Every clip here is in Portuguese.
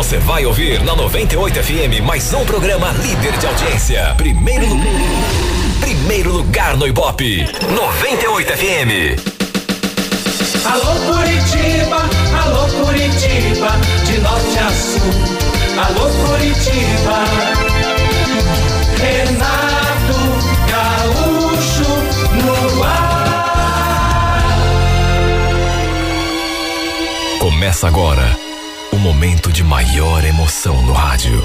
Você vai ouvir na 98 FM mais um programa líder de audiência. Primeiro, primeiro lugar no Ibope. 98 FM. Alô Curitiba, alô Curitiba, de norte a sul. Alô Curitiba. Renato Gaúcho no ar. Começa agora momento de maior emoção no rádio.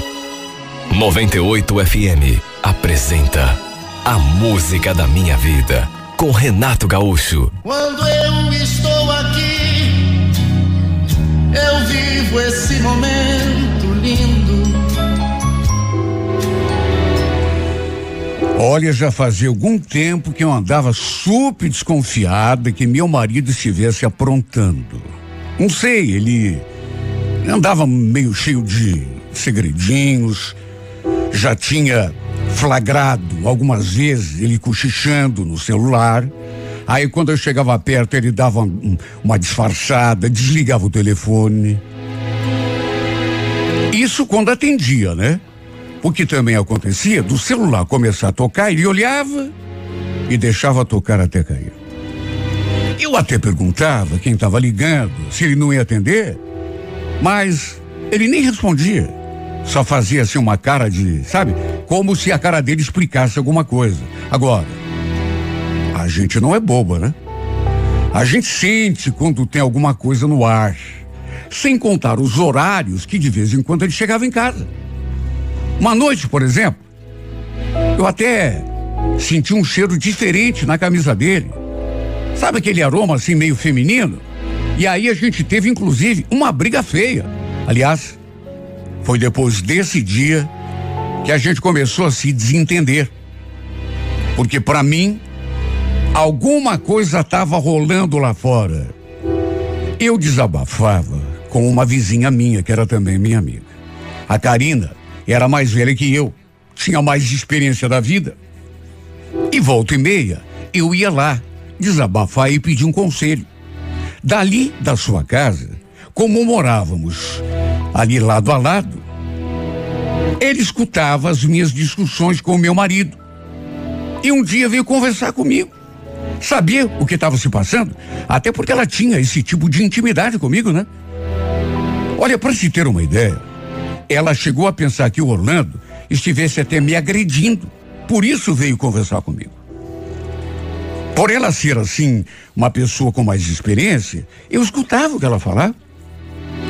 98 FM apresenta A Música da Minha Vida com Renato Gaúcho. Quando eu estou aqui, eu vivo esse momento lindo. Olha, já fazia algum tempo que eu andava super desconfiada que meu marido estivesse aprontando. Não sei, ele andava meio cheio de segredinhos, já tinha flagrado algumas vezes ele cochichando no celular. Aí quando eu chegava perto, ele dava um, uma disfarçada, desligava o telefone. Isso quando atendia, né? O que também acontecia do celular começar a tocar, ele olhava e deixava tocar até cair. Eu até perguntava quem estava ligando, se ele não ia atender, mas ele nem respondia. Só fazia assim uma cara de, sabe? Como se a cara dele explicasse alguma coisa. Agora, a gente não é boba, né? A gente sente quando tem alguma coisa no ar. Sem contar os horários que de vez em quando ele chegava em casa. Uma noite, por exemplo, eu até senti um cheiro diferente na camisa dele. Sabe aquele aroma assim meio feminino? E aí a gente teve inclusive uma briga feia. Aliás, foi depois desse dia que a gente começou a se desentender. Porque para mim, alguma coisa estava rolando lá fora. Eu desabafava com uma vizinha minha, que era também minha amiga. A Karina era mais velha que eu, tinha mais experiência da vida. E volta e meia, eu ia lá desabafar e pedir um conselho. Dali da sua casa, como morávamos ali lado a lado, ele escutava as minhas discussões com meu marido. E um dia veio conversar comigo. Sabia o que estava se passando? Até porque ela tinha esse tipo de intimidade comigo, né? Olha, para se ter uma ideia, ela chegou a pensar que o Orlando estivesse até me agredindo. Por isso veio conversar comigo. Por ela ser assim, uma pessoa com mais experiência, eu escutava o que ela falava.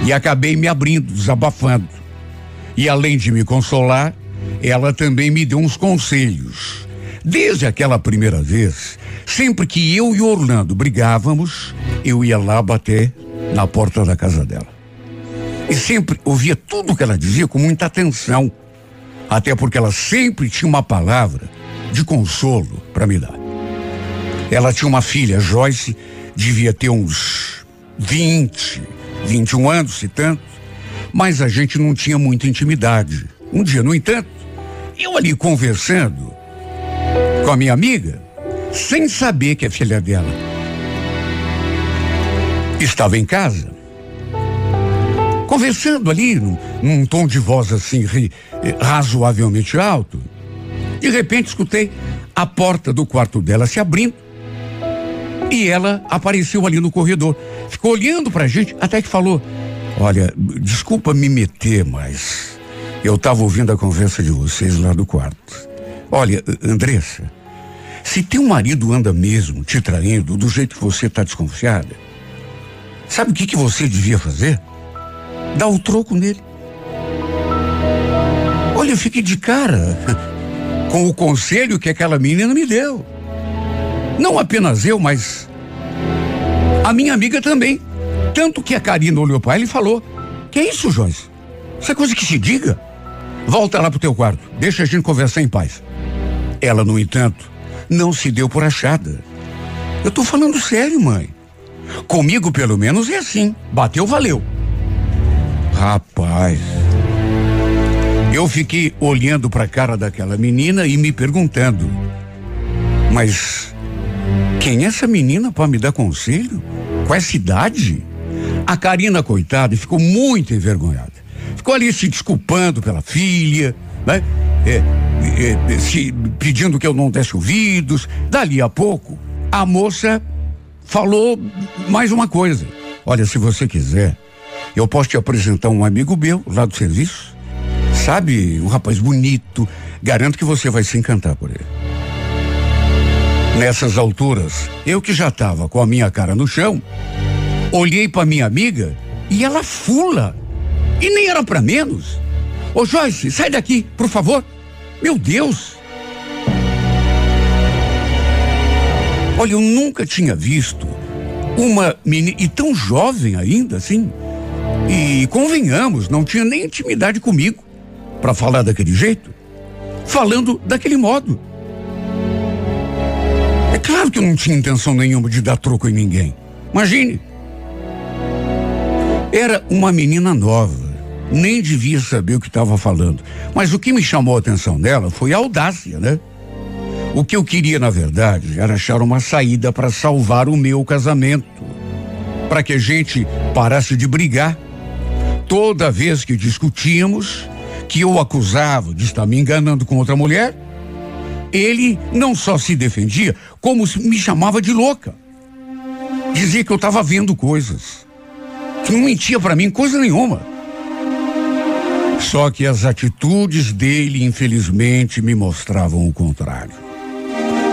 E acabei me abrindo, desabafando. E além de me consolar, ela também me deu uns conselhos. Desde aquela primeira vez, sempre que eu e Orlando brigávamos, eu ia lá bater na porta da casa dela. E sempre ouvia tudo que ela dizia com muita atenção. Até porque ela sempre tinha uma palavra de consolo para me dar. Ela tinha uma filha, Joyce, devia ter uns 20, 21 anos, se tanto, mas a gente não tinha muita intimidade. Um dia, no entanto, eu ali conversando com a minha amiga, sem saber que a filha dela estava em casa, conversando ali num, num tom de voz assim ri, razoavelmente alto, de repente escutei a porta do quarto dela se abrindo e ela apareceu ali no corredor. Ficou olhando pra gente até que falou: Olha, desculpa me meter, mas eu estava ouvindo a conversa de vocês lá do quarto. Olha, Andressa, se teu marido anda mesmo te traindo do jeito que você está desconfiada, sabe o que, que você devia fazer? Dar o troco nele. Olha, eu fiquei de cara com o conselho que aquela menina me deu. Não apenas eu, mas a minha amiga também. Tanto que a Karina olhou para ele e falou: Que é isso, Joyce? Isso é coisa que se diga. Volta lá pro teu quarto, deixa a gente conversar em paz. Ela, no entanto, não se deu por achada. Eu tô falando sério, mãe. Comigo, pelo menos, é assim. Bateu, valeu. Rapaz. Eu fiquei olhando para a cara daquela menina e me perguntando: Mas quem é essa menina para me dar conselho? Com essa idade? A Karina, coitada, ficou muito envergonhada. ficou ali se desculpando pela filha, né? É, é, é, se, pedindo que eu não desse ouvidos. Dali a pouco, a moça falou mais uma coisa. Olha, se você quiser, eu posso te apresentar um amigo meu lá do serviço. Sabe, um rapaz bonito. Garanto que você vai se encantar por ele. Nessas alturas, eu que já estava com a minha cara no chão, olhei para minha amiga e ela fula. E nem era para menos. Ô Joyce, sai daqui, por favor. Meu Deus! Olha, eu nunca tinha visto uma menina, e tão jovem ainda, assim. E convenhamos, não tinha nem intimidade comigo para falar daquele jeito, falando daquele modo. Claro que eu não tinha intenção nenhuma de dar troco em ninguém. Imagine. Era uma menina nova, nem devia saber o que estava falando. Mas o que me chamou a atenção dela foi a audácia, né? O que eu queria, na verdade, era achar uma saída para salvar o meu casamento. Para que a gente parasse de brigar. Toda vez que discutíamos, que eu acusava de estar me enganando com outra mulher, ele não só se defendia, como me chamava de louca. Dizia que eu estava vendo coisas. Que não mentia para mim coisa nenhuma. Só que as atitudes dele, infelizmente, me mostravam o contrário.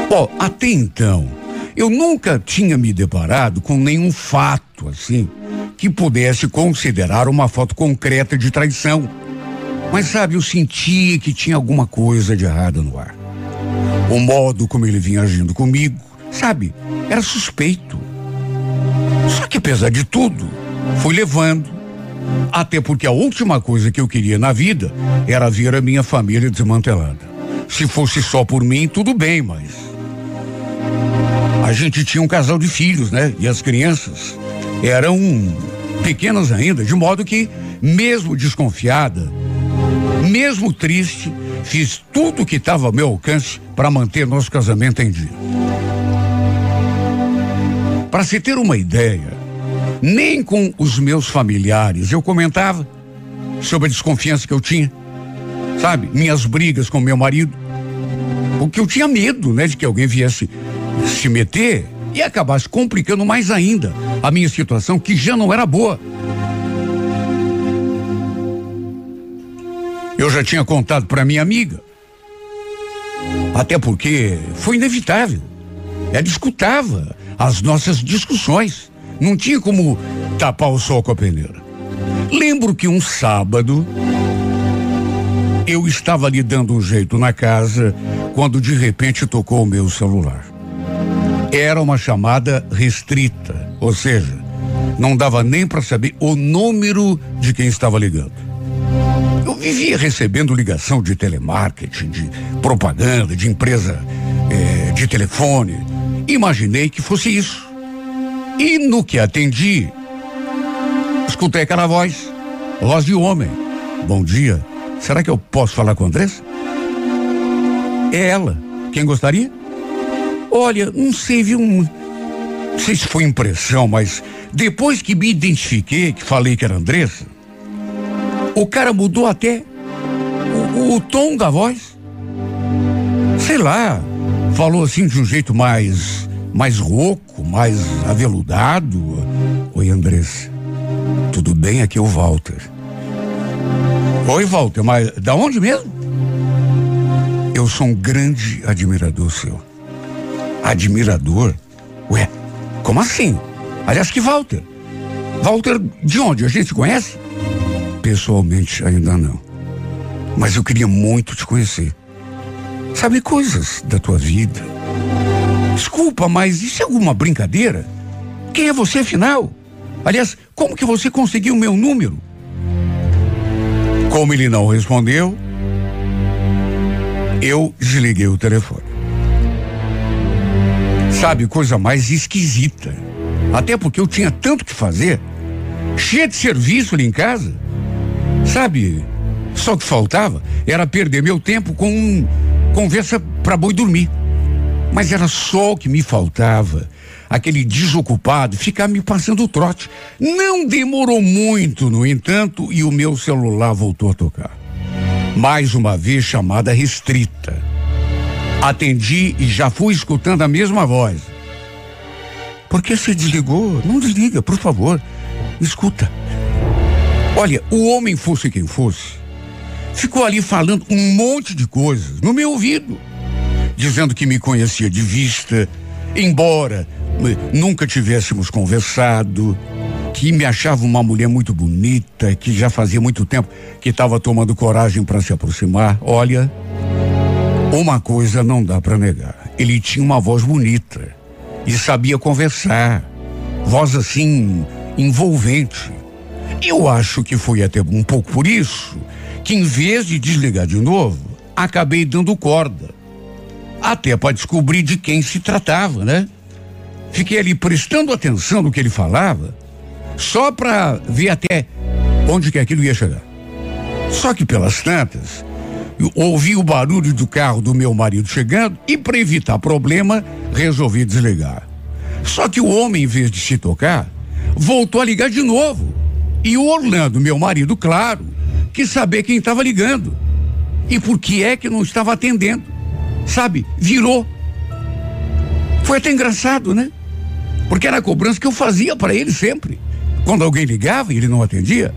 Bom, até então, eu nunca tinha me deparado com nenhum fato assim que pudesse considerar uma foto concreta de traição. Mas sabe, eu sentia que tinha alguma coisa de errado no ar. O modo como ele vinha agindo comigo, sabe, era suspeito. Só que apesar de tudo, fui levando. Até porque a última coisa que eu queria na vida era ver a minha família desmantelada. Se fosse só por mim, tudo bem, mas. A gente tinha um casal de filhos, né? E as crianças eram pequenas ainda, de modo que, mesmo desconfiada, mesmo triste, fiz tudo o que estava ao meu alcance para manter nosso casamento em dia. Para se ter uma ideia, nem com os meus familiares eu comentava sobre a desconfiança que eu tinha, sabe? Minhas brigas com meu marido. Porque eu tinha medo, né, de que alguém viesse se meter e acabasse complicando mais ainda a minha situação, que já não era boa. Eu já tinha contado para minha amiga. Até porque foi inevitável. Ela escutava as nossas discussões. Não tinha como tapar o sol com a peneira. Lembro que um sábado eu estava ali dando um jeito na casa quando de repente tocou o meu celular. Era uma chamada restrita, ou seja, não dava nem para saber o número de quem estava ligando. Vivia recebendo ligação de telemarketing, de propaganda, de empresa eh, de telefone. Imaginei que fosse isso. E no que atendi, escutei aquela voz, voz de homem. Bom dia. Será que eu posso falar com a Andressa? É ela. Quem gostaria? Olha, não sei, viu? Não sei se foi impressão, mas depois que me identifiquei, que falei que era Andressa, o cara mudou até o, o tom da voz. Sei lá, falou assim de um jeito mais mais rouco, mais aveludado. Oi, Andressa. Tudo bem? Aqui é o Walter. Oi, Walter, mas da onde mesmo? Eu sou um grande admirador seu. Admirador? Ué, como assim? Aliás, que Walter? Walter de onde? A gente se conhece? Pessoalmente, ainda não. Mas eu queria muito te conhecer. Saber coisas da tua vida. Desculpa, mas isso é alguma brincadeira? Quem é você, afinal? Aliás, como que você conseguiu o meu número? Como ele não respondeu, eu desliguei o telefone. Sabe, coisa mais esquisita. Até porque eu tinha tanto que fazer, cheia de serviço ali em casa. Sabe? Só que faltava era perder meu tempo com conversa para boi dormir. Mas era só o que me faltava. Aquele desocupado ficar me passando o trote. Não demorou muito, no entanto, e o meu celular voltou a tocar. Mais uma vez chamada restrita. Atendi e já fui escutando a mesma voz. Por que você desligou? Não desliga, por favor. Escuta. Olha, o homem fosse quem fosse, ficou ali falando um monte de coisas no meu ouvido, dizendo que me conhecia de vista, embora nunca tivéssemos conversado, que me achava uma mulher muito bonita, que já fazia muito tempo que estava tomando coragem para se aproximar. Olha, uma coisa não dá para negar. Ele tinha uma voz bonita e sabia conversar. Voz assim, envolvente. Eu acho que foi até um pouco por isso que, em vez de desligar de novo, acabei dando corda. Até para descobrir de quem se tratava, né? Fiquei ali prestando atenção no que ele falava, só para ver até onde que aquilo ia chegar. Só que pelas tantas, ouvi o barulho do carro do meu marido chegando e, para evitar problema, resolvi desligar. Só que o homem, em vez de se tocar, voltou a ligar de novo. E o Orlando, meu marido, claro, quis saber quem estava ligando. E por que é que não estava atendendo. Sabe, virou. Foi até engraçado, né? Porque era a cobrança que eu fazia para ele sempre. Quando alguém ligava e ele não atendia.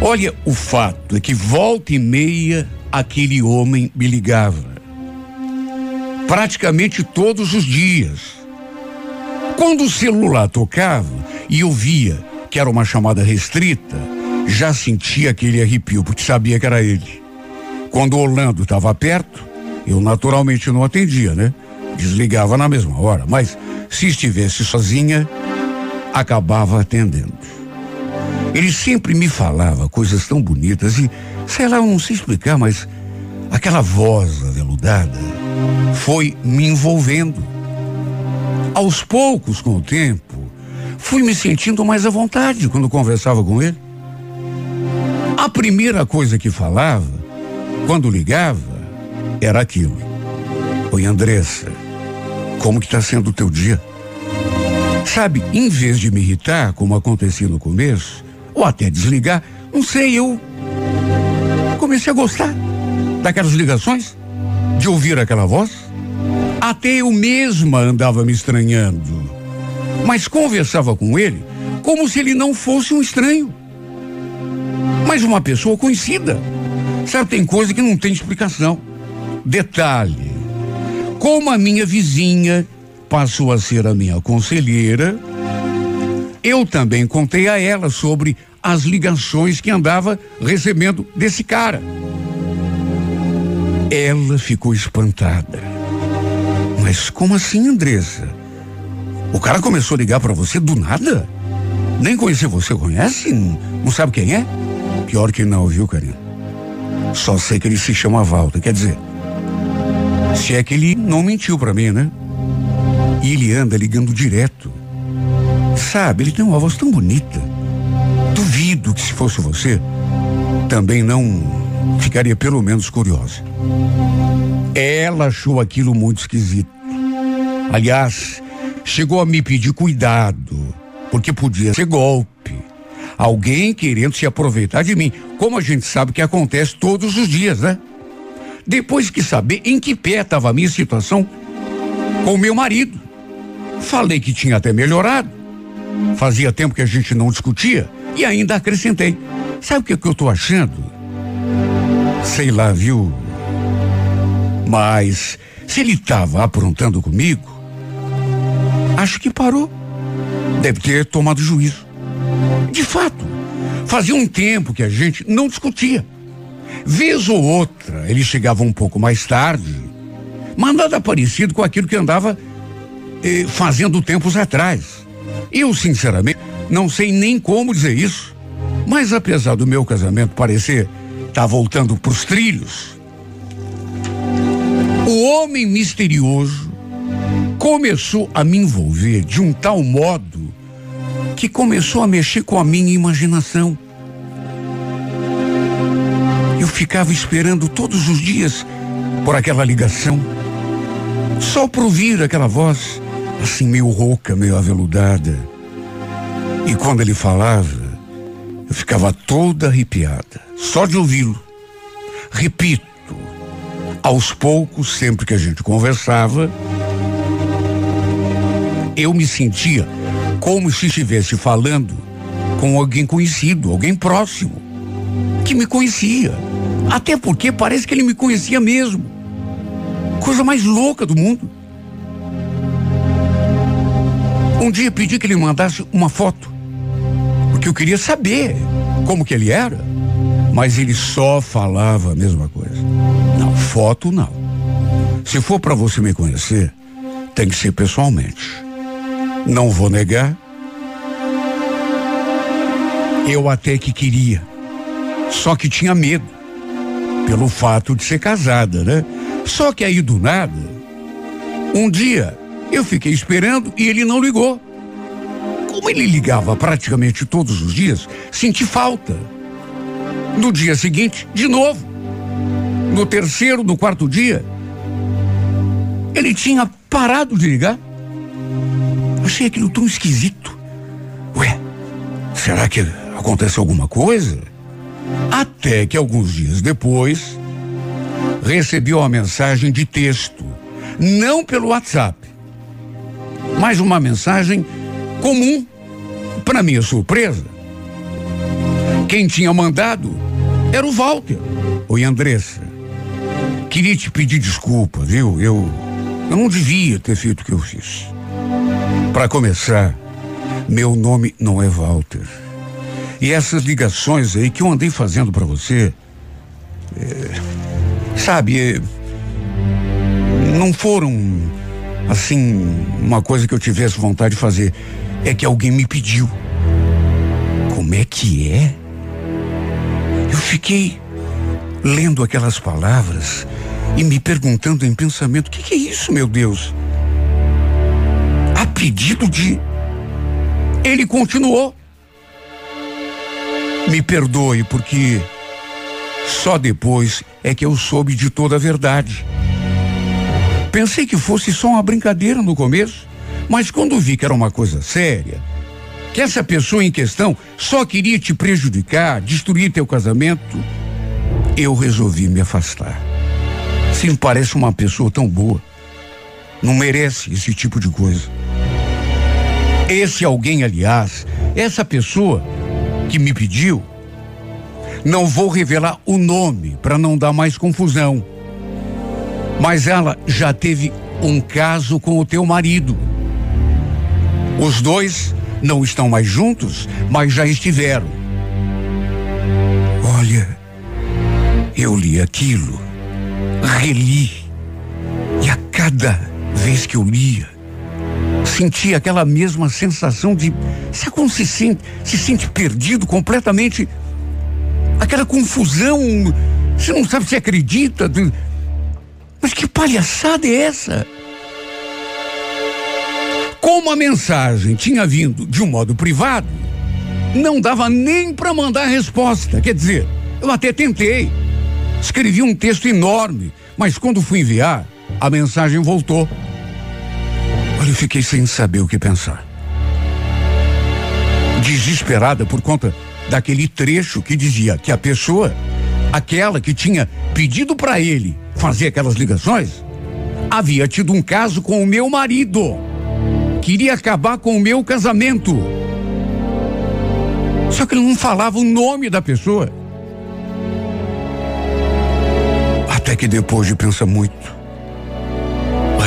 Olha, o fato é que volta e meia aquele homem me ligava. Praticamente todos os dias. Quando o celular tocava e eu via que era uma chamada restrita, já sentia aquele arrepio, porque sabia que era ele. Quando o Orlando estava perto, eu naturalmente não atendia, né? Desligava na mesma hora, mas se estivesse sozinha, acabava atendendo. Ele sempre me falava coisas tão bonitas e, sei lá, eu não sei explicar, mas aquela voz aveludada foi me envolvendo. Aos poucos, com o tempo, fui me sentindo mais à vontade quando conversava com ele. A primeira coisa que falava, quando ligava, era aquilo. Oi, Andressa, como que está sendo o teu dia? Sabe, em vez de me irritar, como acontecia no começo, ou até desligar, não sei, eu comecei a gostar daquelas ligações, de ouvir aquela voz. Até eu mesma andava me estranhando. Mas conversava com ele como se ele não fosse um estranho. Mas uma pessoa conhecida. Sabe, tem coisa que não tem explicação. Detalhe: como a minha vizinha passou a ser a minha conselheira, eu também contei a ela sobre as ligações que andava recebendo desse cara. Ela ficou espantada. Mas como assim, Andressa? O cara começou a ligar para você do nada? Nem conhecer você, conhece? Não sabe quem é? Pior que não, viu, Karina? Só sei que ele se chama Walter. Quer dizer, se é que ele não mentiu para mim, né? E ele anda ligando direto. Sabe, ele tem uma voz tão bonita. Duvido que se fosse você, também não ficaria pelo menos curiosa. Ela achou aquilo muito esquisito. Aliás, chegou a me pedir cuidado, porque podia ser golpe. Alguém querendo se aproveitar de mim, como a gente sabe que acontece todos os dias, né? Depois que saber em que pé estava a minha situação com o meu marido. Falei que tinha até melhorado. Fazia tempo que a gente não discutia e ainda acrescentei. Sabe o que, que eu tô achando? Sei lá, viu? Mas se ele estava aprontando comigo, acho que parou. Deve ter tomado juízo. De fato, fazia um tempo que a gente não discutia. Vez ou outra, ele chegava um pouco mais tarde, mas nada parecido com aquilo que andava eh, fazendo tempos atrás. Eu, sinceramente, não sei nem como dizer isso, mas apesar do meu casamento parecer estar tá voltando para os trilhos, o homem misterioso começou a me envolver de um tal modo que começou a mexer com a minha imaginação. Eu ficava esperando todos os dias por aquela ligação, só por ouvir aquela voz, assim meio rouca, meio aveludada. E quando ele falava, eu ficava toda arrepiada, só de ouvi-lo. Repito, aos poucos, sempre que a gente conversava, eu me sentia como se estivesse falando com alguém conhecido, alguém próximo, que me conhecia. Até porque parece que ele me conhecia mesmo. Coisa mais louca do mundo. Um dia pedi que ele mandasse uma foto, porque eu queria saber como que ele era, mas ele só falava a mesma coisa. Não, foto não. Se for para você me conhecer, tem que ser pessoalmente. Não vou negar. Eu até que queria. Só que tinha medo. Pelo fato de ser casada, né? Só que aí do nada, um dia eu fiquei esperando e ele não ligou. Como ele ligava praticamente todos os dias, senti falta. No dia seguinte, de novo. No terceiro, no quarto dia, ele tinha parado de ligar. Achei aquilo tão esquisito. Ué, será que aconteceu alguma coisa? Até que alguns dias depois, recebi uma mensagem de texto, não pelo WhatsApp, mas uma mensagem comum. Para minha surpresa, quem tinha mandado era o Walter. Oi, Andressa. Queria te pedir desculpa, viu? Eu, eu não devia ter feito o que eu fiz. Para começar, meu nome não é Walter. E essas ligações aí que eu andei fazendo para você, é, sabe, é, não foram assim uma coisa que eu tivesse vontade de fazer. É que alguém me pediu. Como é que é? Eu fiquei lendo aquelas palavras e me perguntando em pensamento: o que, que é isso, meu Deus? Pedido de. Ele continuou. Me perdoe, porque só depois é que eu soube de toda a verdade. Pensei que fosse só uma brincadeira no começo, mas quando vi que era uma coisa séria, que essa pessoa em questão só queria te prejudicar, destruir teu casamento, eu resolvi me afastar. Se me parece uma pessoa tão boa, não merece esse tipo de coisa. Esse alguém, aliás, essa pessoa que me pediu, não vou revelar o nome para não dar mais confusão. Mas ela já teve um caso com o teu marido. Os dois não estão mais juntos, mas já estiveram. Olha, eu li aquilo, reli, e a cada vez que eu lia, sentia aquela mesma sensação de. Sabe como se sente, se sente perdido completamente? Aquela confusão. Você não sabe se acredita. Mas que palhaçada é essa? Como a mensagem tinha vindo de um modo privado, não dava nem para mandar resposta. Quer dizer, eu até tentei. Escrevi um texto enorme, mas quando fui enviar, a mensagem voltou. Olha, eu fiquei sem saber o que pensar. Desesperada por conta daquele trecho que dizia que a pessoa, aquela que tinha pedido para ele fazer aquelas ligações, havia tido um caso com o meu marido. Queria acabar com o meu casamento. Só que ele não falava o nome da pessoa. Até que depois de pensar muito,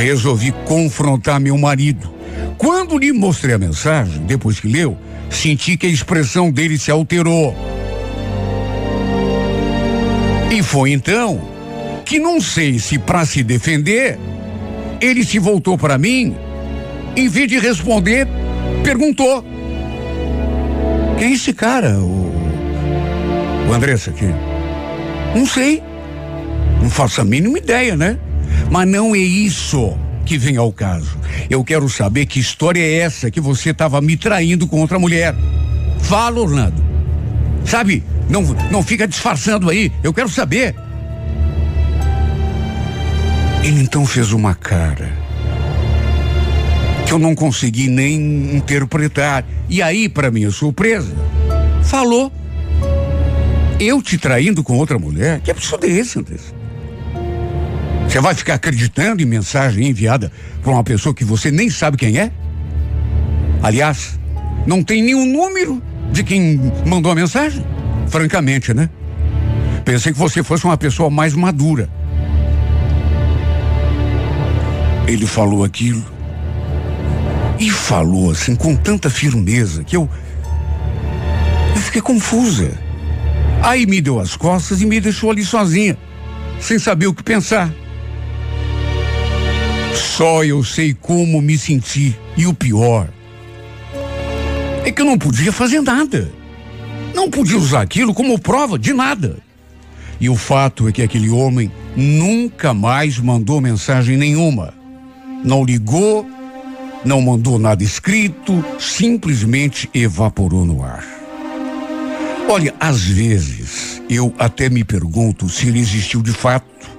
resolvi confrontar meu marido. Quando lhe mostrei a mensagem, depois que leu, senti que a expressão dele se alterou. E foi então que não sei se para se defender, ele se voltou para mim, em vez de responder, perguntou: Quem é esse cara? O, o Andressa aqui. Não sei. Não faço a mínima ideia, né? Mas não é isso que vem ao caso. Eu quero saber que história é essa que você estava me traindo com outra mulher. Fala, Orlando. Sabe, Não, não fica disfarçando aí. Eu quero saber. Ele então fez uma cara que eu não consegui nem interpretar. E aí, para minha surpresa, falou. Eu te traindo com outra mulher? Que absurdo é esse, Andressa? Você vai ficar acreditando em mensagem enviada para uma pessoa que você nem sabe quem é? Aliás, não tem nenhum número de quem mandou a mensagem? Francamente, né? Pensei que você fosse uma pessoa mais madura. Ele falou aquilo. E falou assim com tanta firmeza que eu. Eu fiquei confusa. Aí me deu as costas e me deixou ali sozinha, sem saber o que pensar. Só eu sei como me senti. E o pior é que eu não podia fazer nada. Não podia usar aquilo como prova de nada. E o fato é que aquele homem nunca mais mandou mensagem nenhuma. Não ligou, não mandou nada escrito, simplesmente evaporou no ar. Olha, às vezes eu até me pergunto se ele existiu de fato,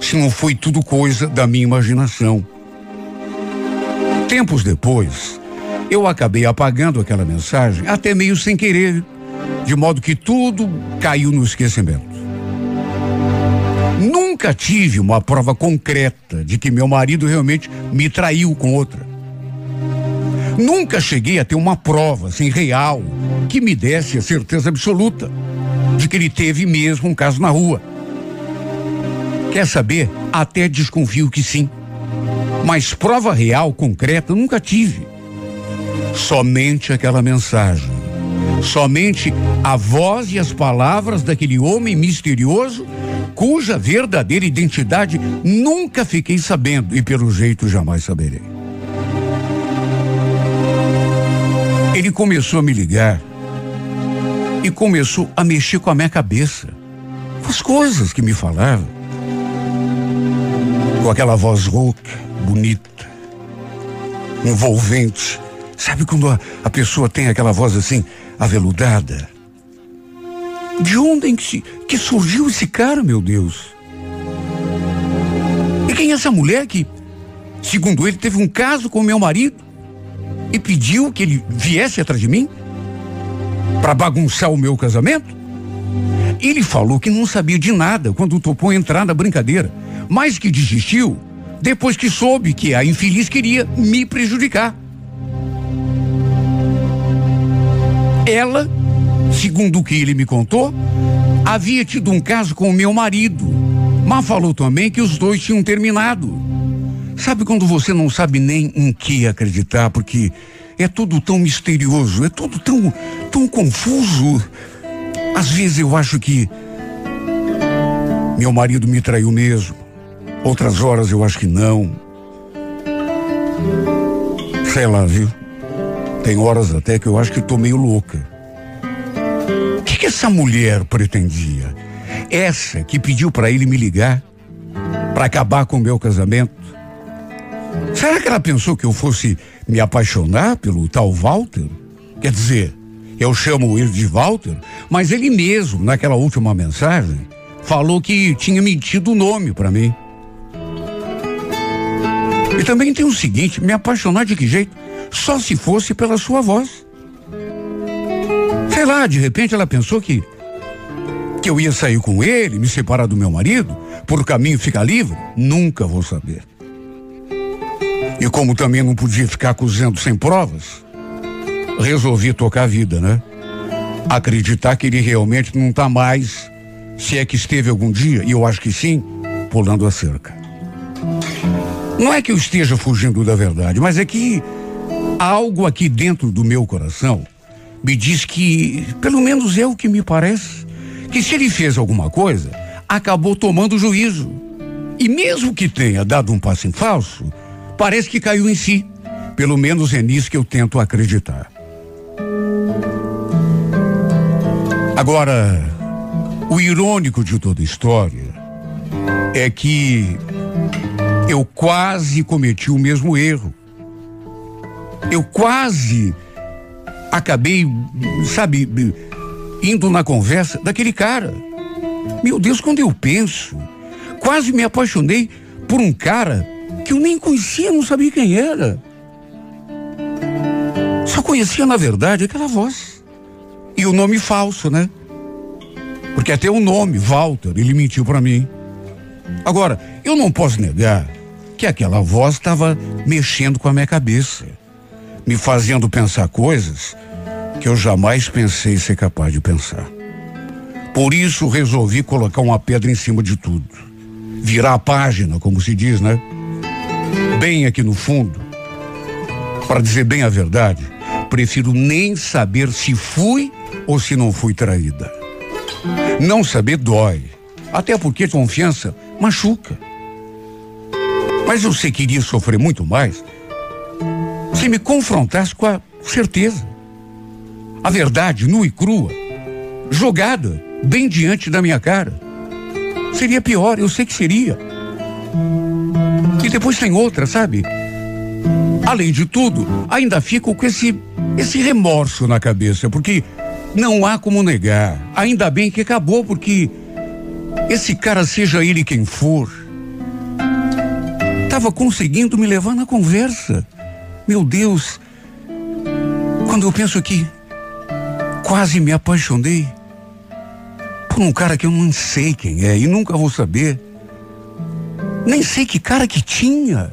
se não foi tudo coisa da minha imaginação. Tempos depois, eu acabei apagando aquela mensagem, até meio sem querer, de modo que tudo caiu no esquecimento. Nunca tive uma prova concreta de que meu marido realmente me traiu com outra. Nunca cheguei a ter uma prova, assim, real, que me desse a certeza absoluta de que ele teve mesmo um caso na rua. Quer saber? Até desconfio que sim. Mas prova real, concreta, nunca tive. Somente aquela mensagem. Somente a voz e as palavras daquele homem misterioso, cuja verdadeira identidade nunca fiquei sabendo e pelo jeito jamais saberei. Ele começou a me ligar e começou a mexer com a minha cabeça. As coisas que me falava. Aquela voz rouca, bonita, envolvente. Sabe quando a, a pessoa tem aquela voz assim, aveludada? De onde em que, se, que surgiu esse cara, meu Deus? E quem é essa mulher que, segundo ele, teve um caso com meu marido e pediu que ele viesse atrás de mim? Para bagunçar o meu casamento? Ele falou que não sabia de nada quando topou entrar na brincadeira, mas que desistiu depois que soube que a infeliz queria me prejudicar. Ela, segundo o que ele me contou, havia tido um caso com o meu marido, mas falou também que os dois tinham terminado. Sabe quando você não sabe nem em que acreditar, porque é tudo tão misterioso, é tudo tão, tão confuso. Às vezes eu acho que meu marido me traiu mesmo. Outras horas eu acho que não. Sei lá, viu? Tem horas até que eu acho que estou meio louca. O que, que essa mulher pretendia? Essa que pediu para ele me ligar para acabar com o meu casamento? Será que ela pensou que eu fosse me apaixonar pelo tal Walter? Quer dizer, eu chamo ele de Walter, mas ele mesmo, naquela última mensagem, falou que tinha mentido o nome para mim. E também tem o seguinte: me apaixonar de que jeito? Só se fosse pela sua voz. Sei lá, de repente ela pensou que que eu ia sair com ele, me separar do meu marido, por caminho ficar livre? Nunca vou saber. E como também não podia ficar acusando sem provas, resolvi tocar a vida, né? Acreditar que ele realmente não está mais, se é que esteve algum dia, e eu acho que sim, pulando a cerca. Não é que eu esteja fugindo da verdade, mas é que algo aqui dentro do meu coração me diz que, pelo menos é o que me parece, que se ele fez alguma coisa, acabou tomando juízo. E mesmo que tenha dado um passo em falso, parece que caiu em si. Pelo menos é nisso que eu tento acreditar. Agora, o irônico de toda a história é que eu quase cometi o mesmo erro. Eu quase acabei, sabe, indo na conversa daquele cara. Meu Deus, quando eu penso, quase me apaixonei por um cara que eu nem conhecia, não sabia quem era. Só conhecia, na verdade, aquela voz. E o nome falso, né? Porque até o nome, Walter, ele mentiu para mim. Agora, eu não posso negar que aquela voz estava mexendo com a minha cabeça, me fazendo pensar coisas que eu jamais pensei ser capaz de pensar. Por isso resolvi colocar uma pedra em cima de tudo. Virar a página, como se diz, né? Bem aqui no fundo. Para dizer bem a verdade, prefiro nem saber se fui ou se não fui traída. Não saber dói. Até porque confiança machuca. Mas eu sei que iria sofrer muito mais se me confrontasse com a certeza. A verdade nua e crua, jogada bem diante da minha cara. Seria pior, eu sei que seria. E depois tem outra, sabe? Além de tudo, ainda fico com esse esse remorso na cabeça, porque não há como negar. Ainda bem que acabou, porque esse cara, seja ele quem for, estava conseguindo me levar na conversa. Meu Deus, quando eu penso que quase me apaixonei por um cara que eu não sei quem é e nunca vou saber. Nem sei que cara que tinha.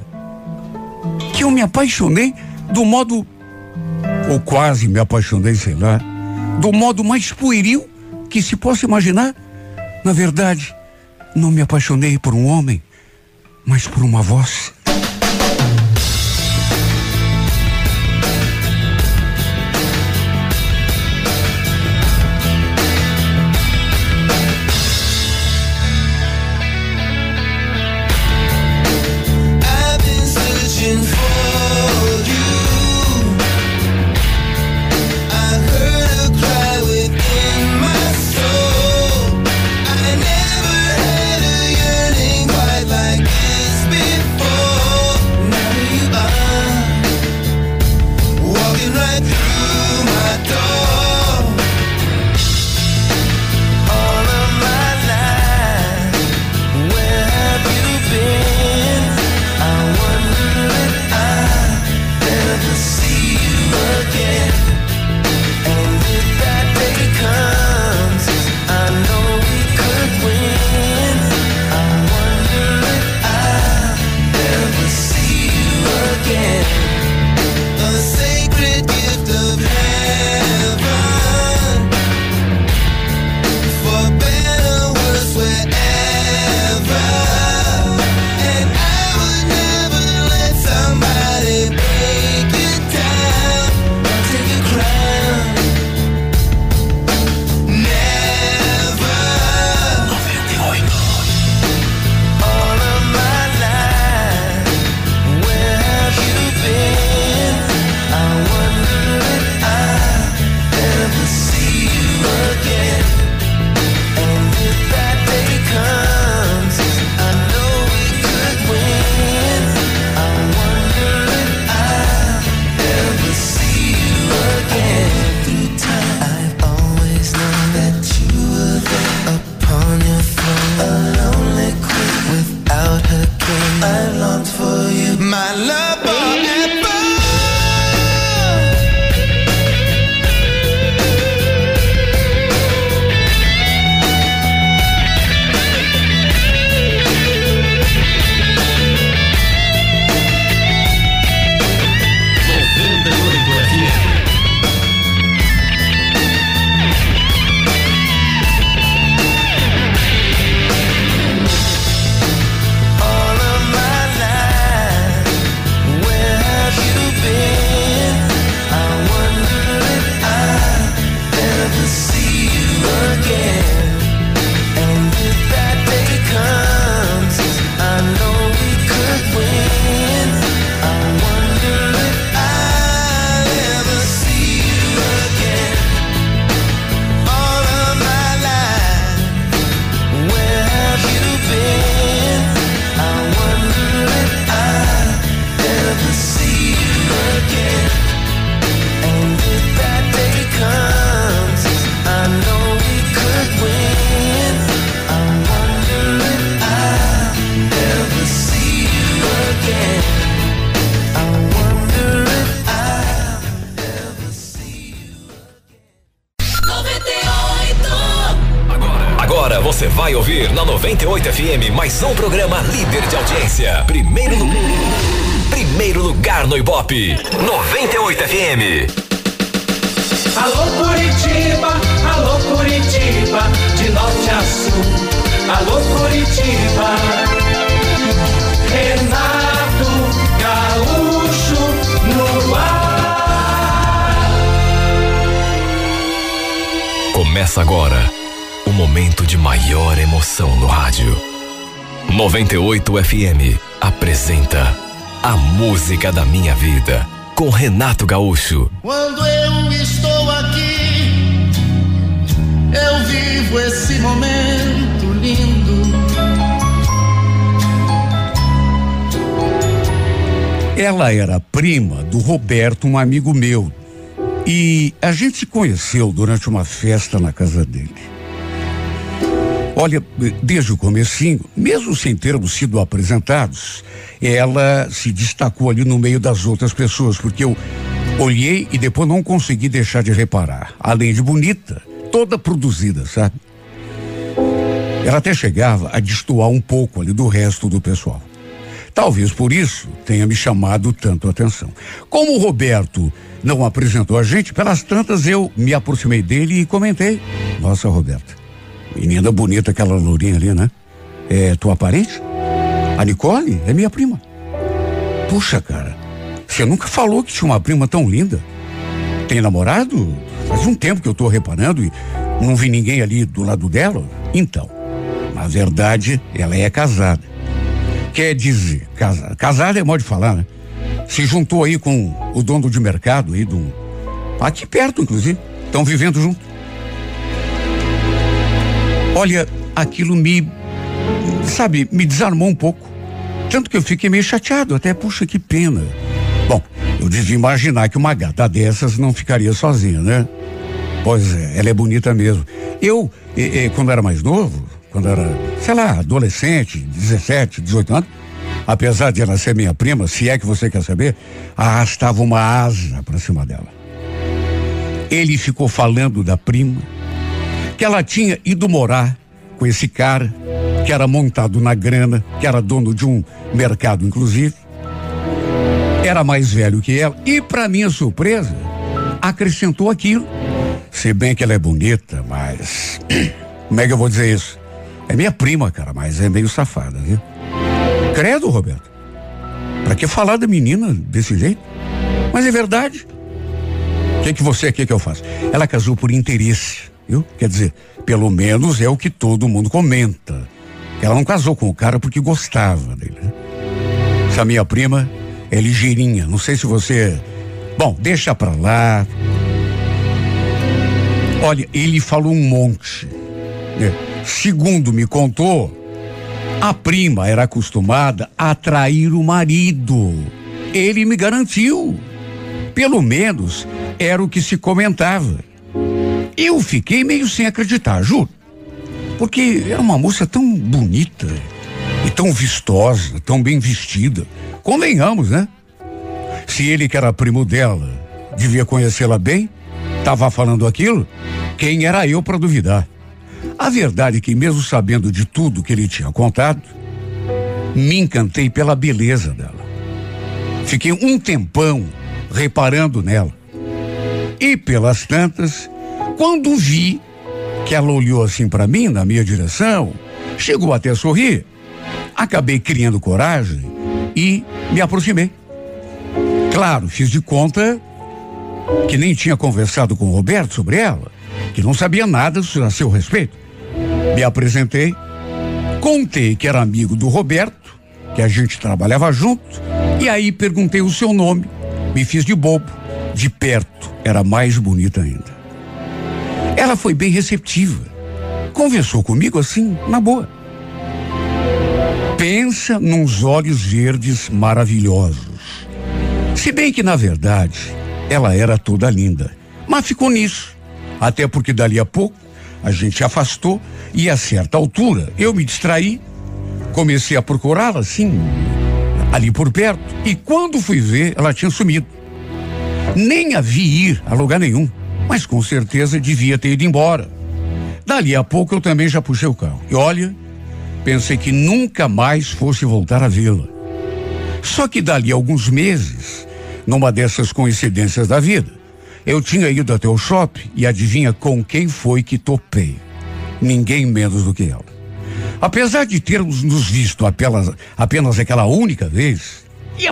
Que eu me apaixonei do modo. Ou quase me apaixonei, sei lá. Do modo mais pueril que se possa imaginar. Na verdade, não me apaixonei por um homem, mas por uma voz. Mais um programa líder de audiência. Primeiro, primeiro lugar no Ibope. 98 FM. Alô Curitiba, alô Curitiba, de norte a sul. Alô Curitiba. Renato Gaúcho no ar. Começa agora o momento de maior emoção no rádio. 98 FM apresenta A Música da Minha Vida com Renato Gaúcho. Quando eu estou aqui, eu vivo esse momento lindo. Ela era prima do Roberto, um amigo meu. E a gente se conheceu durante uma festa na casa dele. Olha, desde o comecinho, mesmo sem termos sido apresentados, ela se destacou ali no meio das outras pessoas, porque eu olhei e depois não consegui deixar de reparar. Além de bonita, toda produzida, sabe? Ela até chegava a destoar um pouco ali do resto do pessoal. Talvez por isso tenha me chamado tanto a atenção. Como o Roberto não apresentou a gente, pelas tantas eu me aproximei dele e comentei. Nossa, Roberto, menina bonita aquela lourinha ali, né? É tua parente? A Nicole é minha prima. Puxa, cara, você nunca falou que tinha uma prima tão linda. Tem namorado? Faz um tempo que eu tô reparando e não vi ninguém ali do lado dela. Então, na verdade, ela é casada. Quer dizer, casa, casada é modo de falar, né? Se juntou aí com o dono de mercado aí do. Aqui perto, inclusive. Estão vivendo junto. Olha, aquilo me. Sabe, me desarmou um pouco. Tanto que eu fiquei meio chateado, até, puxa, que pena. Bom, eu devia imaginar que uma gata dessas não ficaria sozinha, né? Pois é, ela é bonita mesmo. Eu, eh, eh, quando era mais novo, quando era, sei lá, adolescente, 17, 18 anos, apesar de ela ser minha prima, se é que você quer saber, arrastava uma asa para cima dela. Ele ficou falando da prima, que ela tinha ido morar com esse cara, que era montado na grana, que era dono de um mercado, inclusive. Era mais velho que ela, e, para minha surpresa, acrescentou aquilo. Se bem que ela é bonita, mas. Como é que eu vou dizer isso? É minha prima, cara, mas é meio safada, viu? Credo, Roberto. Pra que falar da menina desse jeito? Mas é verdade. O que, que você quer que eu faça? Ela casou por interesse, viu? Quer dizer, pelo menos é o que todo mundo comenta. Ela não casou com o cara porque gostava dele. Né? Essa minha prima é ligeirinha. Não sei se você. Bom, deixa pra lá. Olha, ele falou um monte. Né? Segundo me contou, a prima era acostumada a atrair o marido. Ele me garantiu. Pelo menos era o que se comentava. Eu fiquei meio sem acreditar, juro. Porque era uma moça tão bonita e tão vistosa, tão bem vestida. Convenhamos, né? Se ele que era primo dela devia conhecê-la bem, estava falando aquilo, quem era eu para duvidar? A verdade é que, mesmo sabendo de tudo que ele tinha contado, me encantei pela beleza dela. Fiquei um tempão reparando nela. E pelas tantas, quando vi que ela olhou assim para mim, na minha direção, chegou até a sorrir, acabei criando coragem e me aproximei. Claro, fiz de conta que nem tinha conversado com o Roberto sobre ela, que não sabia nada a seu respeito. Me apresentei, contei que era amigo do Roberto, que a gente trabalhava junto, e aí perguntei o seu nome. Me fiz de bobo. De perto, era mais bonita ainda. Ela foi bem receptiva. Conversou comigo assim, na boa. Pensa nos olhos verdes maravilhosos. Se bem que, na verdade, ela era toda linda. Mas ficou nisso. Até porque dali a pouco a gente afastou e a certa altura eu me distraí, comecei a procurá-la assim, ali por perto, e quando fui ver, ela tinha sumido. Nem a vi ir a lugar nenhum, mas com certeza devia ter ido embora. Dali a pouco eu também já puxei o carro. E olha, pensei que nunca mais fosse voltar a vê-la. Só que dali a alguns meses, numa dessas coincidências da vida, eu tinha ido até o shopping e adivinha com quem foi que topei? Ninguém menos do que ela. Apesar de termos nos visto apenas, apenas aquela única vez, e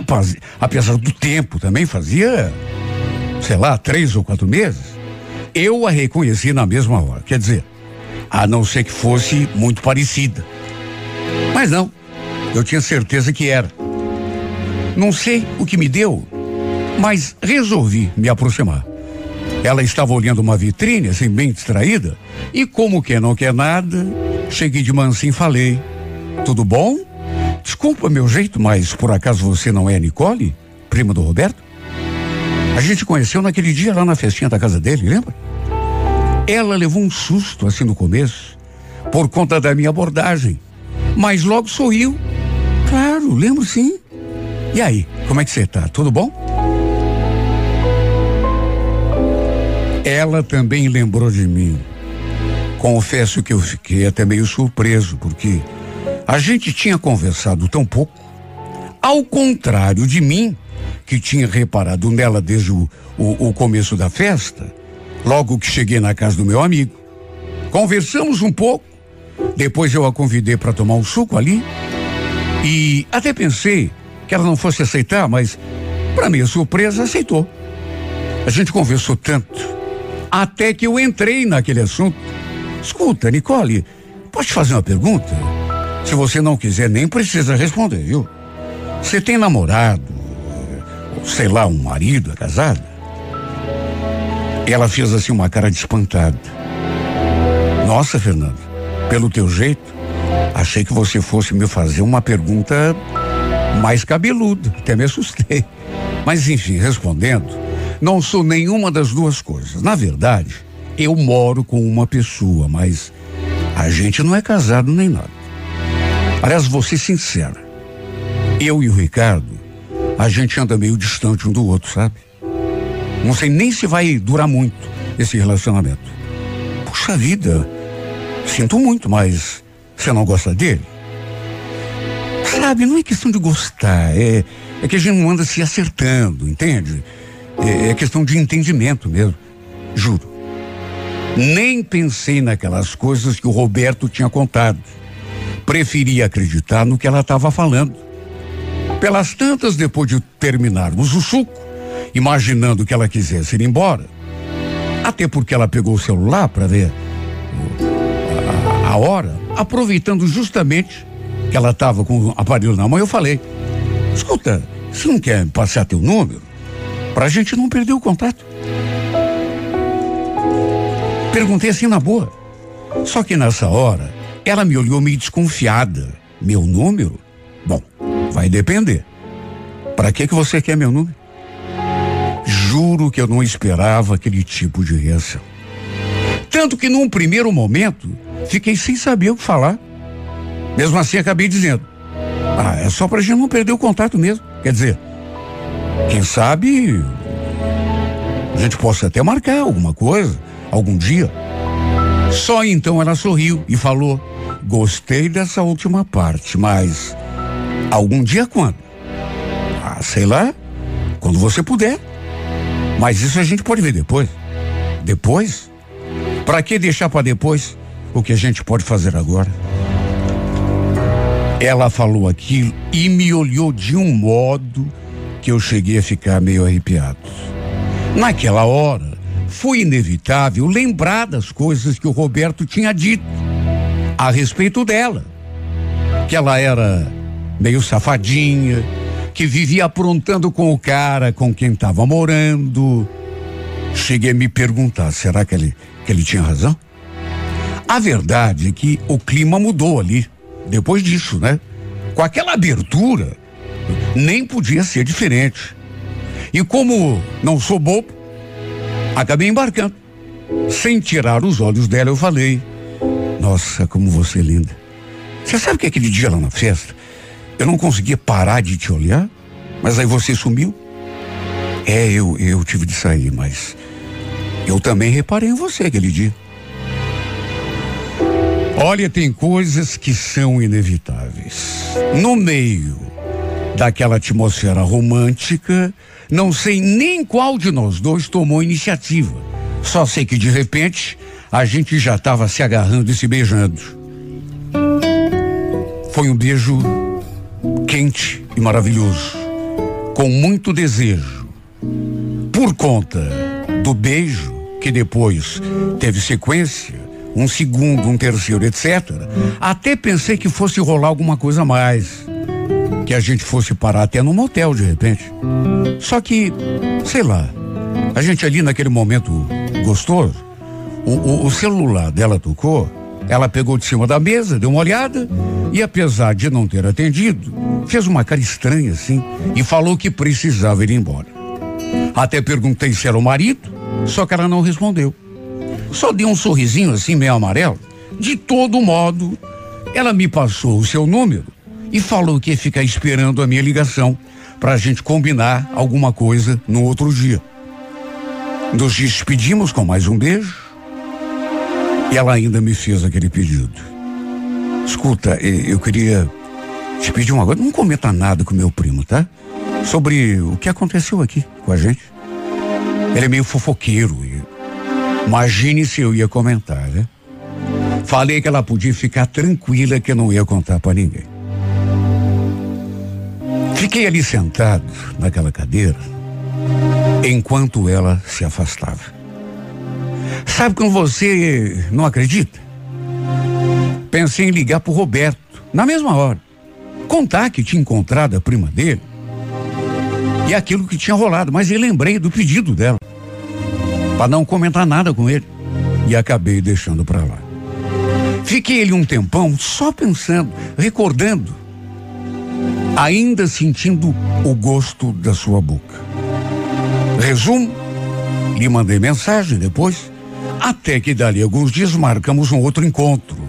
apesar do tempo também fazia, sei lá, três ou quatro meses, eu a reconheci na mesma hora. Quer dizer, a não ser que fosse muito parecida. Mas não, eu tinha certeza que era. Não sei o que me deu, mas resolvi me aproximar. Ela estava olhando uma vitrine, assim, bem distraída, e como que não quer nada, cheguei de mansinho e falei: Tudo bom? Desculpa meu jeito, mas por acaso você não é a Nicole, prima do Roberto? A gente conheceu naquele dia lá na festinha da casa dele, lembra? Ela levou um susto assim no começo, por conta da minha abordagem, mas logo sorriu. Claro, lembro sim. E aí, como é que você tá? Tudo bom? Ela também lembrou de mim. Confesso que eu fiquei até meio surpreso, porque a gente tinha conversado tão pouco. Ao contrário de mim, que tinha reparado nela desde o, o, o começo da festa, logo que cheguei na casa do meu amigo. Conversamos um pouco, depois eu a convidei para tomar um suco ali e até pensei que ela não fosse aceitar, mas para minha surpresa aceitou. A gente conversou tanto até que eu entrei naquele assunto. Escuta, Nicole, posso te fazer uma pergunta? Se você não quiser, nem precisa responder, viu? Você tem namorado, sei lá, um marido, é casada? Ela fez assim uma cara de espantada. Nossa, Fernando, pelo teu jeito, achei que você fosse me fazer uma pergunta mais cabeluda. Até me assustei. Mas enfim, respondendo, não sou nenhuma das duas coisas. Na verdade, eu moro com uma pessoa, mas a gente não é casado nem nada. Aliás, vou ser sincera. Eu e o Ricardo, a gente anda meio distante um do outro, sabe? Não sei nem se vai durar muito esse relacionamento. Puxa vida, sinto muito, mas você não gosta dele? Sabe, não é questão de gostar, é, é que a gente não anda se acertando, entende? É, é questão de entendimento mesmo. Juro. Nem pensei naquelas coisas que o Roberto tinha contado. Preferi acreditar no que ela estava falando. Pelas tantas, depois de terminarmos o suco, imaginando que ela quisesse ir embora, até porque ela pegou o celular para ver a, a, hora, aproveitando justamente que ela estava com o aparelho na mão, eu falei: escuta, você não quer passar teu número? Pra gente não perder o contato. Perguntei assim na boa. Só que nessa hora, ela me olhou meio desconfiada. Meu número? Bom, vai depender. Para que que você quer meu número? Juro que eu não esperava aquele tipo de reação. Tanto que num primeiro momento, fiquei sem saber o que falar. Mesmo assim, acabei dizendo: Ah, é só pra gente não perder o contato mesmo. Quer dizer, quem sabe a gente possa até marcar alguma coisa, algum dia. Só então ela sorriu e falou: Gostei dessa última parte, mas algum dia quando? Ah, sei lá, quando você puder. Mas isso a gente pode ver depois. Depois? Para que deixar para depois o que a gente pode fazer agora? Ela falou aquilo e me olhou de um modo que eu cheguei a ficar meio arrepiado. Naquela hora, foi inevitável lembrar das coisas que o Roberto tinha dito a respeito dela. Que ela era meio safadinha, que vivia aprontando com o cara com quem estava morando. Cheguei a me perguntar, será que ele, que ele tinha razão? A verdade é que o clima mudou ali, depois disso, né? Com aquela abertura, nem podia ser diferente. E como não sou bobo, acabei embarcando. Sem tirar os olhos dela, eu falei: Nossa, como você é linda. Você sabe que aquele dia lá na festa, eu não conseguia parar de te olhar, mas aí você sumiu? É, eu, eu tive de sair, mas eu também reparei em você aquele dia. Olha, tem coisas que são inevitáveis. No meio daquela atmosfera romântica, não sei nem qual de nós dois tomou iniciativa. Só sei que de repente a gente já estava se agarrando e se beijando. Foi um beijo quente e maravilhoso, com muito desejo. Por conta do beijo, que depois teve sequência, um segundo, um terceiro, etc. Até pensei que fosse rolar alguma coisa a mais. Que a gente fosse parar até no motel de repente. Só que, sei lá, a gente ali naquele momento gostoso, o, o, o celular dela tocou, ela pegou de cima da mesa, deu uma olhada e, apesar de não ter atendido, fez uma cara estranha assim e falou que precisava ir embora. Até perguntei se era o marido, só que ela não respondeu. Só deu um sorrisinho assim, meio amarelo. De todo modo, ela me passou o seu número e falou que ia ficar esperando a minha ligação para a gente combinar alguma coisa no outro dia. Nos despedimos com mais um beijo e ela ainda me fez aquele pedido. Escuta, eu queria te pedir uma coisa. Não comenta nada com meu primo, tá? Sobre o que aconteceu aqui com a gente. Ele é meio fofoqueiro Imagine se eu ia comentar, né? Falei que ela podia ficar tranquila que eu não ia contar para ninguém. Fiquei ali sentado naquela cadeira enquanto ela se afastava. Sabe quando você não acredita? Pensei em ligar pro Roberto na mesma hora. Contar que tinha encontrado a prima dele e aquilo que tinha rolado, mas eu lembrei do pedido dela para não comentar nada com ele. E acabei deixando para lá. Fiquei ali um tempão só pensando, recordando, ainda sentindo o gosto da sua boca. Resumo, lhe mandei mensagem depois, até que dali alguns dias marcamos um outro encontro.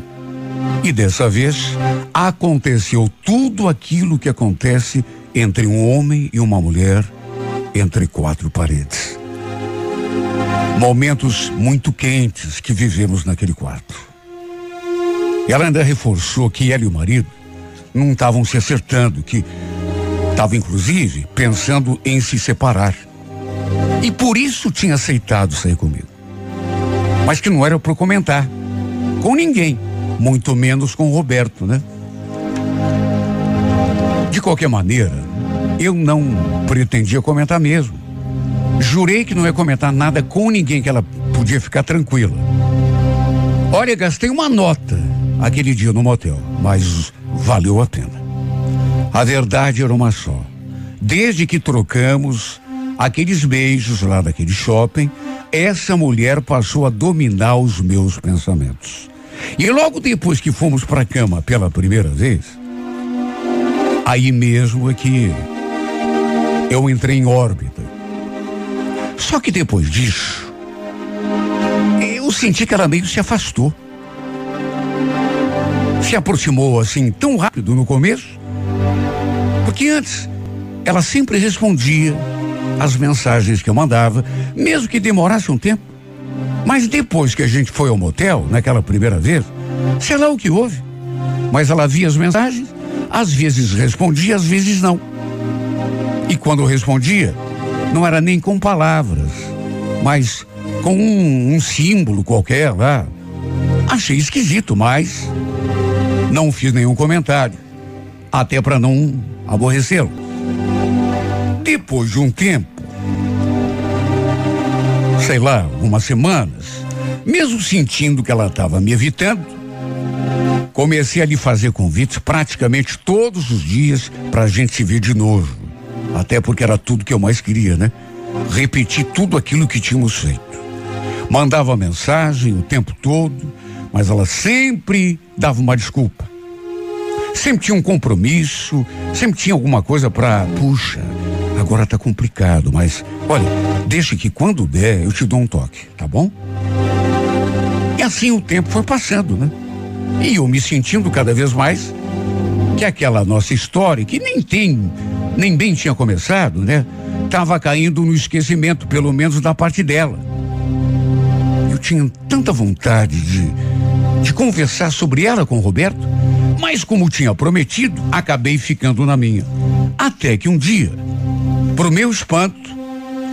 E dessa vez aconteceu tudo aquilo que acontece entre um homem e uma mulher entre quatro paredes. Momentos muito quentes que vivemos naquele quarto. Ela ainda reforçou que ela e o marido não estavam se acertando, que estavam inclusive pensando em se separar. E por isso tinha aceitado sair comigo. Mas que não era para comentar com ninguém, muito menos com o Roberto, né? De qualquer maneira, eu não pretendia comentar mesmo. Jurei que não ia comentar nada com ninguém, que ela podia ficar tranquila. Olha, gastei uma nota aquele dia no motel, mas valeu a pena. A verdade era uma só. Desde que trocamos aqueles beijos lá daquele shopping, essa mulher passou a dominar os meus pensamentos. E logo depois que fomos para a cama pela primeira vez, aí mesmo é que eu entrei em órbita só que depois disso, eu senti que ela meio se afastou. Se aproximou assim tão rápido no começo, porque antes ela sempre respondia às mensagens que eu mandava, mesmo que demorasse um tempo. Mas depois que a gente foi ao motel, naquela primeira vez, sei lá o que houve. Mas ela via as mensagens, às vezes respondia, às vezes não. E quando respondia, não era nem com palavras, mas com um, um símbolo qualquer lá. Achei esquisito, mas não fiz nenhum comentário, até para não aborrecê-lo. Depois de um tempo, sei lá, algumas semanas, mesmo sentindo que ela estava me evitando, comecei a lhe fazer convites praticamente todos os dias para a gente se ver de novo. Até porque era tudo que eu mais queria, né? Repetir tudo aquilo que tínhamos feito. Mandava mensagem o tempo todo, mas ela sempre dava uma desculpa. Sempre tinha um compromisso, sempre tinha alguma coisa para, puxa, agora tá complicado, mas olha, deixa que quando der eu te dou um toque, tá bom? E assim o tempo foi passando, né? E eu me sentindo cada vez mais que aquela nossa história, que nem tem nem bem tinha começado, né? Tava caindo no esquecimento, pelo menos da parte dela. Eu tinha tanta vontade de de conversar sobre ela com o Roberto, mas como tinha prometido, acabei ficando na minha. Até que um dia, pro meu espanto,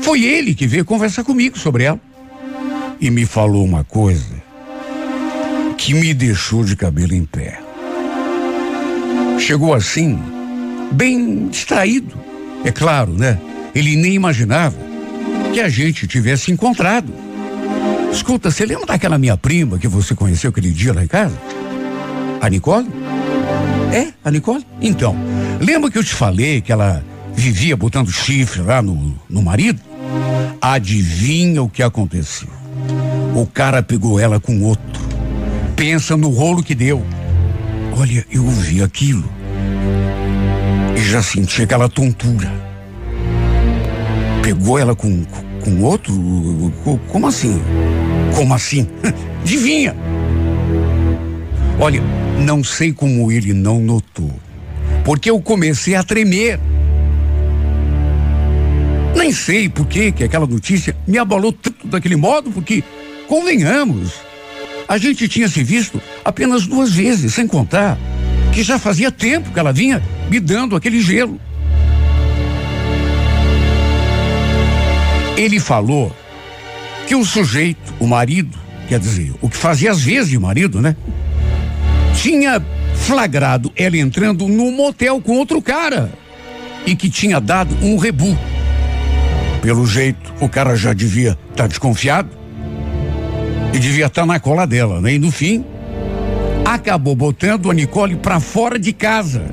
foi ele que veio conversar comigo sobre ela. E me falou uma coisa que me deixou de cabelo em pé. Chegou assim, bem distraído. É claro, né? Ele nem imaginava que a gente tivesse encontrado. Escuta, você lembra daquela minha prima que você conheceu aquele dia lá em casa? A Nicole? É, a Nicole? Então, lembra que eu te falei que ela vivia botando chifre lá no, no marido? Adivinha o que aconteceu? O cara pegou ela com outro. Pensa no rolo que deu. Olha, eu ouvi aquilo e já senti aquela tontura. Pegou ela com, com outro? Como assim? Como assim? Adivinha? Olha, não sei como ele não notou. Porque eu comecei a tremer. Nem sei por que que aquela notícia me abalou tanto daquele modo, porque, convenhamos, a gente tinha se visto apenas duas vezes, sem contar que já fazia tempo que ela vinha me dando aquele gelo. Ele falou que o sujeito, o marido, quer dizer, o que fazia às vezes de marido, né? Tinha flagrado ela entrando num motel com outro cara e que tinha dado um rebu. Pelo jeito, o cara já devia estar tá desconfiado e devia estar tá na cola dela, né? E no fim, acabou botando a Nicole para fora de casa.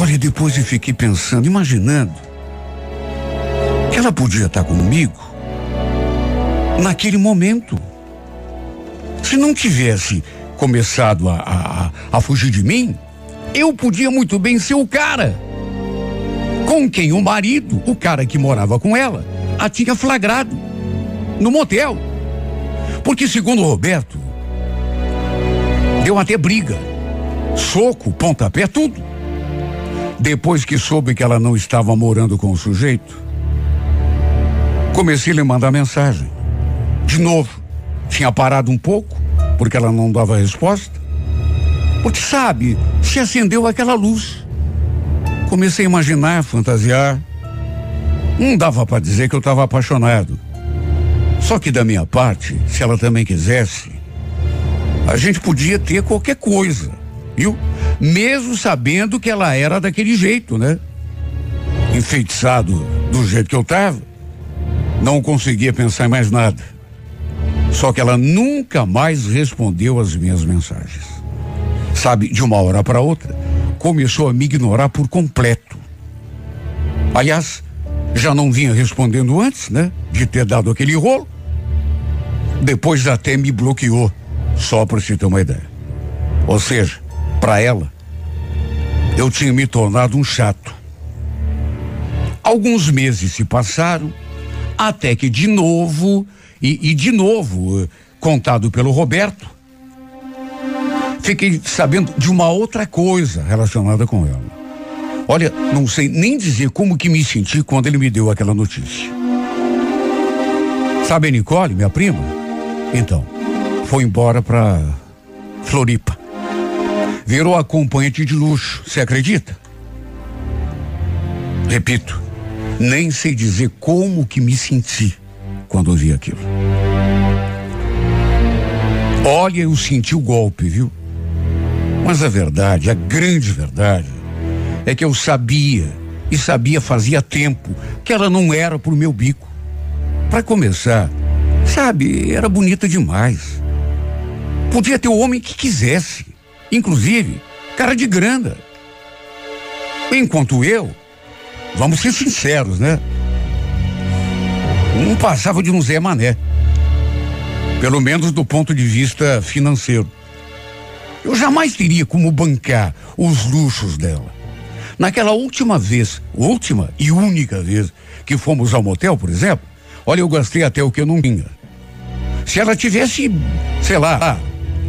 Olha, depois eu fiquei pensando, imaginando que ela podia estar tá comigo naquele momento. Se não tivesse começado a, a, a fugir de mim, eu podia muito bem ser o cara com quem o marido, o cara que morava com ela, a tinha flagrado no motel. Porque, segundo o Roberto, deu até briga, soco, pontapé, tudo. Depois que soube que ela não estava morando com o sujeito, comecei a lhe mandar mensagem. De novo, tinha parado um pouco, porque ela não dava resposta. Porque sabe, se acendeu aquela luz. Comecei a imaginar, fantasiar. Não dava para dizer que eu estava apaixonado. Só que da minha parte, se ela também quisesse, a gente podia ter qualquer coisa, viu? Mesmo sabendo que ela era daquele jeito, né? Enfeitiçado do jeito que eu estava, não conseguia pensar em mais nada. Só que ela nunca mais respondeu as minhas mensagens. Sabe, de uma hora para outra, começou a me ignorar por completo. Aliás, já não vinha respondendo antes, né? De ter dado aquele rolo. Depois até me bloqueou, só para se ter uma ideia. Ou seja, para ela, eu tinha me tornado um chato. Alguns meses se passaram, até que de novo, e, e de novo, eh, contado pelo Roberto, fiquei sabendo de uma outra coisa relacionada com ela. Olha, não sei nem dizer como que me senti quando ele me deu aquela notícia. Sabe a Nicole, minha prima? Então, foi embora para Floripa. Virou acompanhante de luxo, você acredita? Repito, nem sei dizer como que me senti quando ouvi aquilo. Olha, eu senti o golpe, viu? Mas a verdade, a grande verdade, é que eu sabia, e sabia fazia tempo, que ela não era pro meu bico. Para começar, sabe, era bonita demais. Podia ter o homem que quisesse, inclusive, cara de grana. Enquanto eu, vamos ser sinceros, né? Não passava de um Zé Mané. Pelo menos do ponto de vista financeiro. Eu jamais teria como bancar os luxos dela. Naquela última vez, última e única vez que fomos ao motel, por exemplo, olha, eu gastei até o que eu não tinha. Se ela tivesse, sei lá,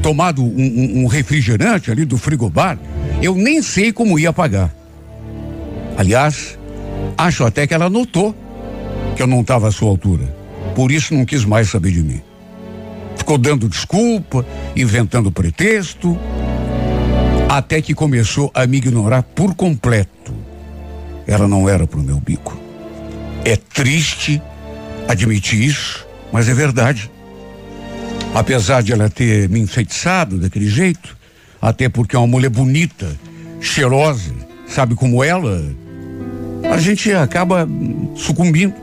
tomado um, um, refrigerante ali do frigobar, eu nem sei como ia pagar. Aliás, acho até que ela notou que eu não estava à sua altura. Por isso não quis mais saber de mim. Ficou dando desculpa, inventando pretexto, até que começou a me ignorar por completo. Ela não era pro meu bico. É triste admitir isso, mas é verdade. Apesar de ela ter me enfeitiçado daquele jeito, até porque é uma mulher bonita, cheirosa, sabe como ela, a gente acaba sucumbindo.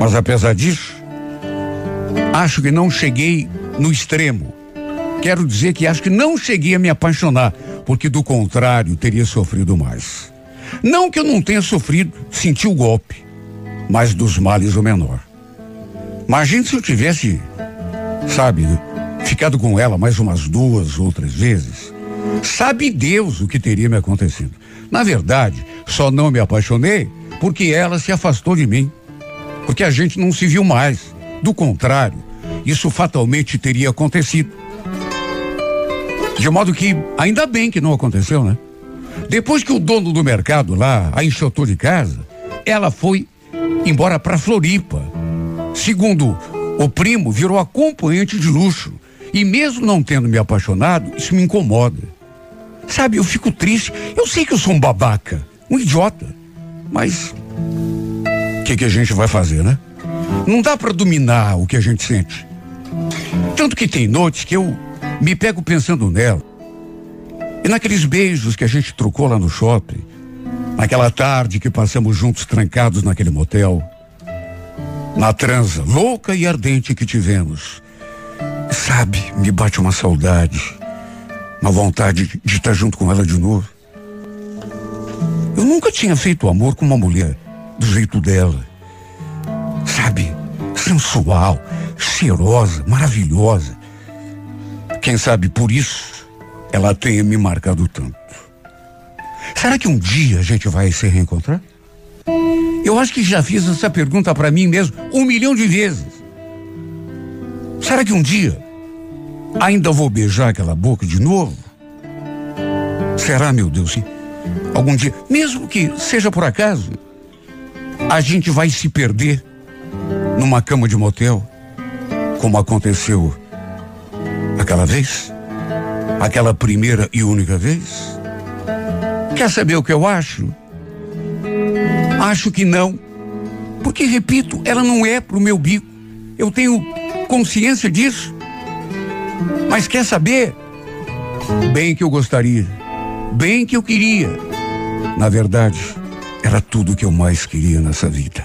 Mas apesar disso, acho que não cheguei no extremo. Quero dizer que acho que não cheguei a me apaixonar, porque do contrário teria sofrido mais. Não que eu não tenha sofrido, senti o golpe, mas dos males o menor. Imagine se eu tivesse, sabe, ficado com ela mais umas duas ou três vezes. Sabe Deus o que teria me acontecido. Na verdade, só não me apaixonei porque ela se afastou de mim. Porque a gente não se viu mais. Do contrário, isso fatalmente teria acontecido. De modo que, ainda bem que não aconteceu, né? Depois que o dono do mercado lá a enxotou de casa, ela foi embora para Floripa. Segundo o primo, virou acompanhante de luxo. E mesmo não tendo me apaixonado, isso me incomoda. Sabe, eu fico triste. Eu sei que eu sou um babaca, um idiota. Mas o que, que a gente vai fazer, né? Não dá para dominar o que a gente sente. Tanto que tem noites que eu me pego pensando nela. E naqueles beijos que a gente trocou lá no shopping, naquela tarde que passamos juntos trancados naquele motel, na transa louca e ardente que tivemos. Sabe, me bate uma saudade, uma vontade de estar junto com ela de novo. Eu nunca tinha feito amor com uma mulher do jeito dela. Sabe, sensual, cheirosa, maravilhosa. Quem sabe por isso ela tenha me marcado tanto. Será que um dia a gente vai se reencontrar? Eu acho que já fiz essa pergunta para mim mesmo um milhão de vezes. Será que um dia ainda vou beijar aquela boca de novo? Será, meu Deus? Algum dia, mesmo que seja por acaso, a gente vai se perder numa cama de motel, como aconteceu aquela vez? Aquela primeira e única vez? Quer saber o que eu acho? Acho que não. Porque, repito, ela não é pro meu bico. Eu tenho consciência disso. Mas quer saber? Bem que eu gostaria. Bem que eu queria. Na verdade, era tudo que eu mais queria nessa vida.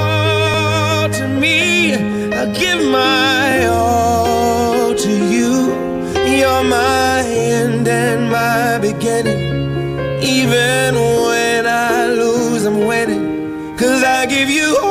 I give my all to you. You're my end and my beginning. Even when I lose, I'm winning. Cause I give you all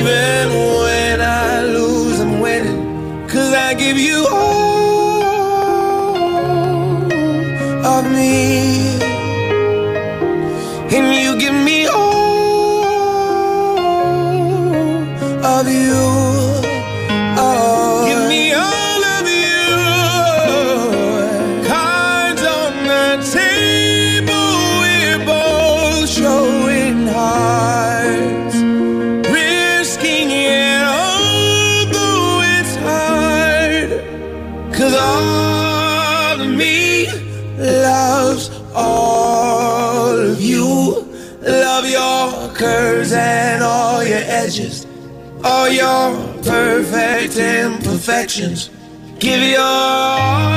even Give your all.